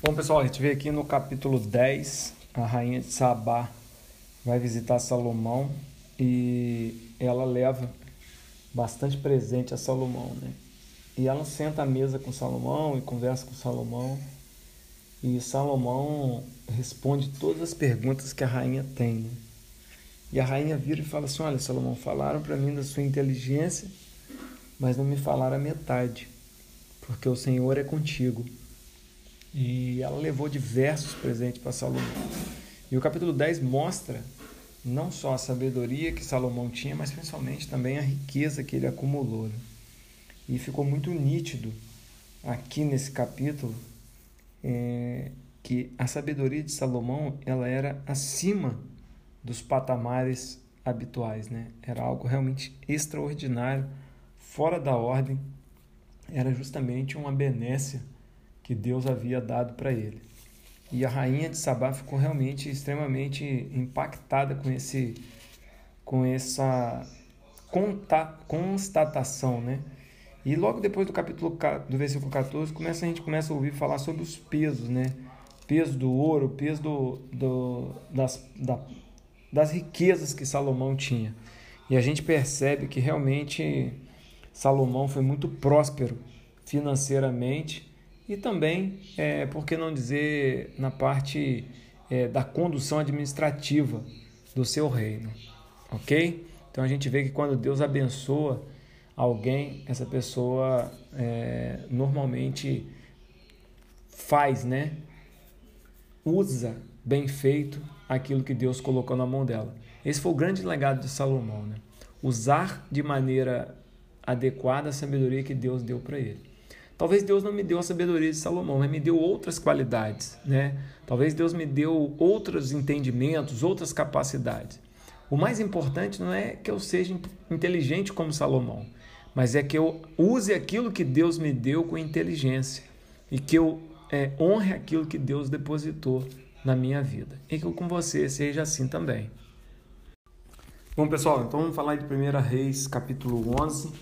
Bom, pessoal, a gente vê aqui no capítulo 10, a rainha de Sabá vai visitar Salomão e ela leva bastante presente a Salomão, né? E ela senta à mesa com Salomão e conversa com Salomão. E Salomão responde todas as perguntas que a rainha tem. Né? E a rainha vira e fala assim: Olha, Salomão, falaram para mim da sua inteligência, mas não me falaram a metade, porque o Senhor é contigo. E ela levou diversos presentes para Salomão. E o capítulo 10 mostra não só a sabedoria que Salomão tinha, mas principalmente também a riqueza que ele acumulou. Né? E ficou muito nítido aqui nesse capítulo é, que a sabedoria de Salomão ela era acima dos patamares habituais, né? Era algo realmente extraordinário, fora da ordem. Era justamente uma benécia que Deus havia dado para ele. E a rainha de Sabá ficou realmente extremamente impactada com esse com essa constatação, né? E logo depois do capítulo do versículo 14, começa, a gente começa a ouvir falar sobre os pesos, né? Peso do ouro, peso do, do, das, da, das riquezas que Salomão tinha. E a gente percebe que realmente Salomão foi muito próspero financeiramente e também, é, por que não dizer, na parte é, da condução administrativa do seu reino, ok? Então a gente vê que quando Deus abençoa alguém, essa pessoa é, normalmente faz, né? Usa bem feito aquilo que Deus colocou na mão dela. Esse foi o grande legado de Salomão, né? Usar de maneira adequada a sabedoria que Deus deu para ele. Talvez Deus não me deu a sabedoria de Salomão, mas me deu outras qualidades, né? Talvez Deus me deu outros entendimentos, outras capacidades. O mais importante não é que eu seja inteligente como Salomão, mas é que eu use aquilo que Deus me deu com inteligência e que eu é, honre aquilo que Deus depositou na minha vida. E que com você seja assim também. Bom, pessoal, então vamos falar de 1 Reis, capítulo 11.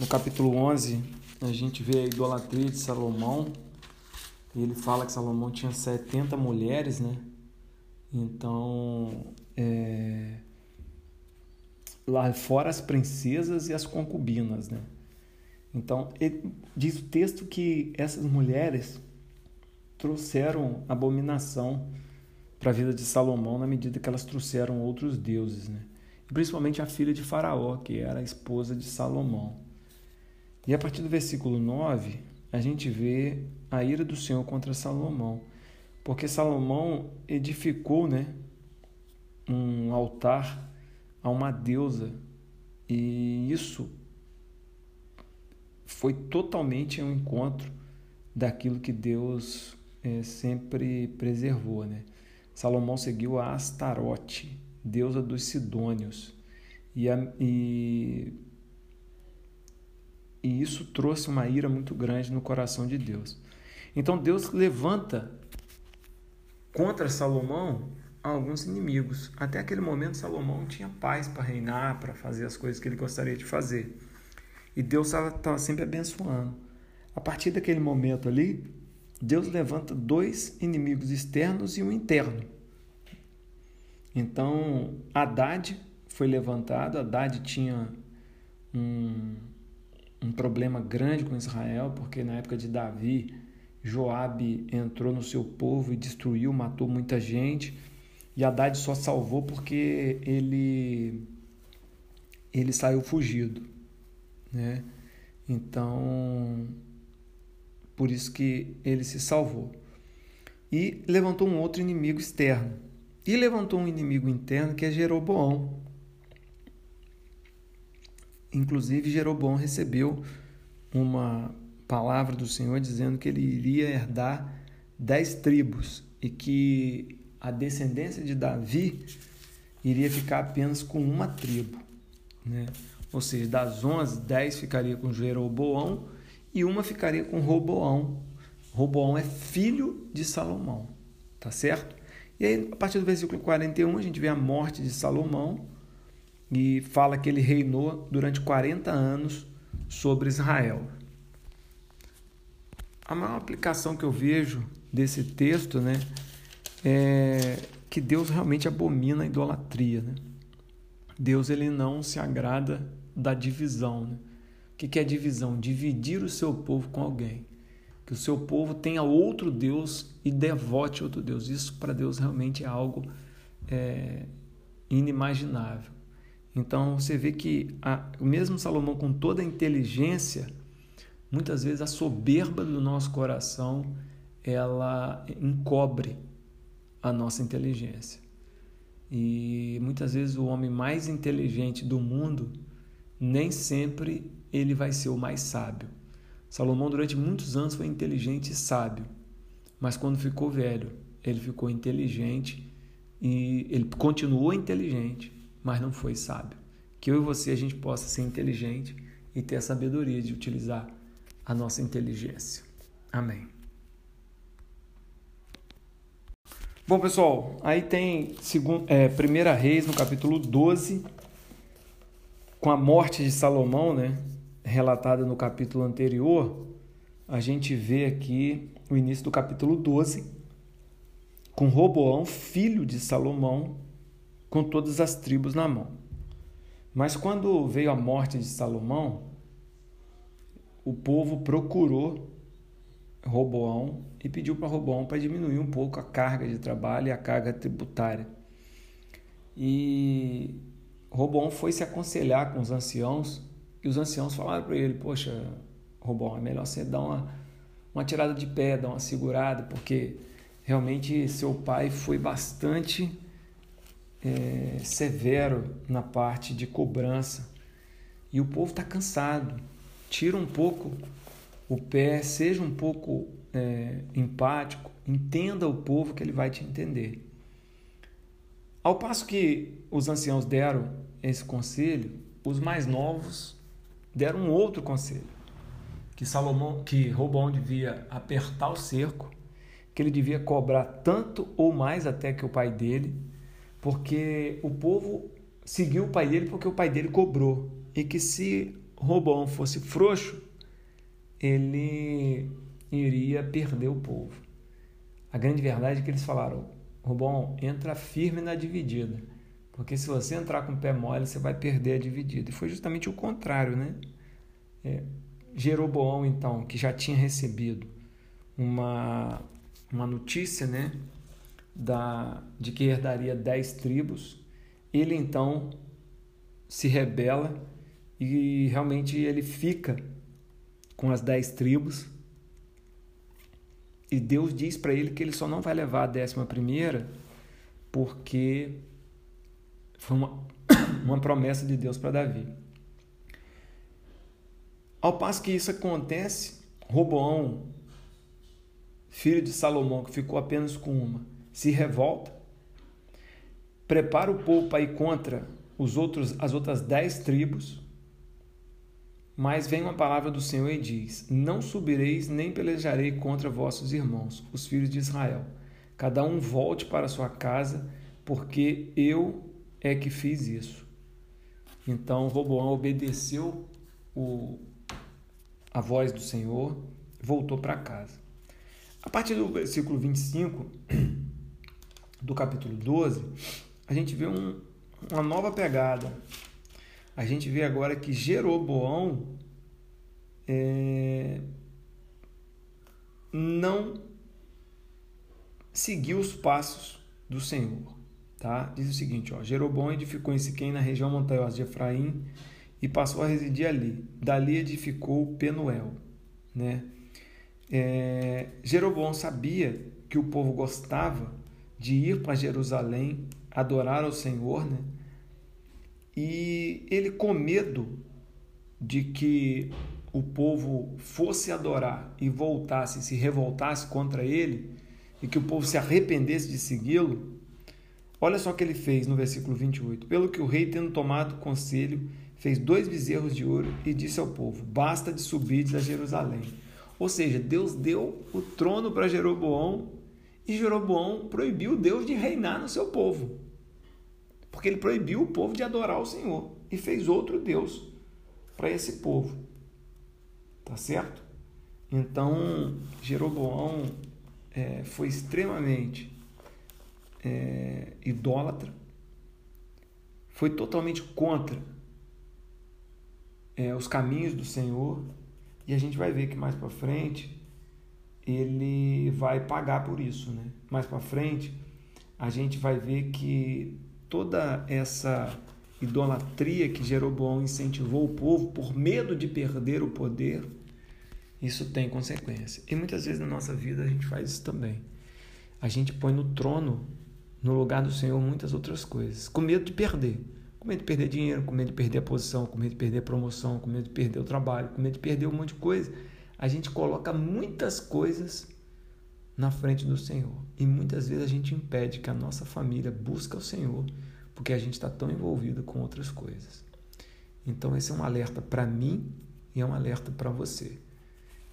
No capítulo 11, a gente vê a idolatria de Salomão. Ele fala que Salomão tinha 70 mulheres, né? Então, é... lá fora as princesas e as concubinas, né? Então, diz o texto que essas mulheres trouxeram abominação para a vida de Salomão na medida que elas trouxeram outros deuses, né? principalmente a filha de Faraó, que era a esposa de Salomão. E a partir do versículo 9, a gente vê a ira do Senhor contra Salomão, porque Salomão edificou né, um altar a uma deusa, e isso foi totalmente ao encontro daquilo que Deus é, sempre preservou. Né? Salomão seguiu a Astarote, deusa dos Sidônios, e, a, e e isso trouxe uma ira muito grande no coração de Deus. Então Deus levanta contra Salomão alguns inimigos. Até aquele momento Salomão tinha paz para reinar, para fazer as coisas que ele gostaria de fazer. E Deus estava sempre abençoando. A partir daquele momento ali, Deus levanta dois inimigos externos e um interno. Então, Haddad foi levantado. Haddad tinha um, um problema grande com Israel, porque na época de Davi, Joabe entrou no seu povo e destruiu, matou muita gente. E Haddad só salvou porque ele ele saiu fugido, né? Então, por isso que ele se salvou. E levantou um outro inimigo externo. E levantou um inimigo interno que é Jeroboão, Inclusive, Jeroboão recebeu uma palavra do Senhor dizendo que ele iria herdar dez tribos e que a descendência de Davi iria ficar apenas com uma tribo. Né? Ou seja, das onze, dez ficaria com Jeroboão e uma ficaria com Roboão. Roboão é filho de Salomão, tá certo? E aí, a partir do versículo 41, a gente vê a morte de Salomão e fala que ele reinou durante 40 anos sobre Israel. a maior aplicação que eu vejo desse texto, né, é que Deus realmente abomina a idolatria, né? Deus ele não se agrada da divisão, né? O que é divisão? Dividir o seu povo com alguém. Que o seu povo tenha outro Deus e devote outro Deus. Isso para Deus realmente é algo é, inimaginável. Então você vê que a, mesmo Salomão, com toda a inteligência, muitas vezes a soberba do nosso coração ela encobre a nossa inteligência. E muitas vezes o homem mais inteligente do mundo nem sempre ele vai ser o mais sábio. Salomão durante muitos anos foi inteligente e sábio, mas quando ficou velho, ele ficou inteligente e ele continuou inteligente, mas não foi sábio. Que eu e você a gente possa ser inteligente e ter a sabedoria de utilizar a nossa inteligência. Amém. Bom, pessoal, aí tem segundo, é, Primeira Reis no capítulo 12, com a morte de Salomão, né, relatada no capítulo anterior, a gente vê aqui o início do capítulo 12, com Roboão, filho de Salomão, com todas as tribos na mão. Mas quando veio a morte de Salomão, o povo procurou Roboão e pediu para Roboão para diminuir um pouco a carga de trabalho e a carga tributária. E Roboão foi se aconselhar com os anciãos e os anciãos falaram para ele: Poxa, Roboão, é melhor você dar uma, uma tirada de pé, dar uma segurada, porque realmente seu pai foi bastante é, severo na parte de cobrança e o povo está cansado. Tira um pouco o pé, seja um pouco é, empático, entenda o povo que ele vai te entender. Ao passo que os anciãos deram esse conselho, os mais novos deram um outro conselho, que Salomão, que Robão devia apertar o cerco, que ele devia cobrar tanto ou mais até que o pai dele, porque o povo seguiu o pai dele porque o pai dele cobrou, e que se Robão fosse frouxo, ele iria perder o povo. A grande verdade é que eles falaram: Rubão, entra firme na dividida, porque se você entrar com o pé mole, você vai perder a dividida. E foi justamente o contrário, né? É, Jeroboão, então, que já tinha recebido uma, uma notícia, né? Da, de que herdaria dez tribos, ele então se rebela e realmente ele fica com as dez tribos. E Deus diz para ele que ele só não vai levar a décima primeira porque foi uma, uma promessa de Deus para Davi. Ao passo que isso acontece, Roboão, filho de Salomão, que ficou apenas com uma, se revolta, prepara o povo para ir contra os outros, as outras dez tribos mas vem uma palavra do Senhor e diz: Não subireis nem pelejarei contra vossos irmãos, os filhos de Israel. Cada um volte para sua casa, porque eu é que fiz isso. Então Roboão obedeceu o, a voz do Senhor, voltou para casa. A partir do versículo 25 do capítulo 12, a gente vê um, uma nova pegada a gente vê agora que Jeroboão é, não seguiu os passos do Senhor. Tá? Diz o seguinte: ó, Jeroboão edificou em Siquém, na região montanhosa de Efraim, e passou a residir ali. Dali edificou Penuel. Né? É, Jeroboão sabia que o povo gostava de ir para Jerusalém adorar ao Senhor, né? E ele, com medo de que o povo fosse adorar e voltasse, se revoltasse contra ele, e que o povo se arrependesse de segui-lo, olha só o que ele fez no versículo 28. Pelo que o rei, tendo tomado conselho, fez dois bezerros de ouro e disse ao povo: Basta de subir a Jerusalém. Ou seja, Deus deu o trono para Jeroboão e Jeroboão proibiu Deus de reinar no seu povo porque ele proibiu o povo de adorar o Senhor e fez outro Deus para esse povo. Tá certo? Então, Jeroboão é, foi extremamente é, idólatra, foi totalmente contra é, os caminhos do Senhor, e a gente vai ver que mais para frente ele vai pagar por isso, né? Mais para frente a gente vai ver que toda essa idolatria que Jeroboão incentivou o povo por medo de perder o poder, isso tem consequência. E muitas vezes na nossa vida a gente faz isso também. A gente põe no trono, no lugar do Senhor, muitas outras coisas, com medo de perder. Com medo de perder dinheiro, com medo de perder a posição, com medo de perder a promoção, com medo de perder o trabalho, com medo de perder um monte de coisa. A gente coloca muitas coisas na frente do Senhor. E muitas vezes a gente impede que a nossa família busque o Senhor porque a gente está tão envolvido com outras coisas. Então, esse é um alerta para mim e é um alerta para você.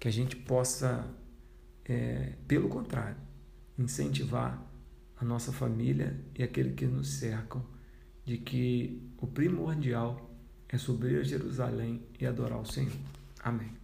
Que a gente possa, é, pelo contrário, incentivar a nossa família e aqueles que nos cercam de que o primordial é subir a Jerusalém e adorar o Senhor. Amém.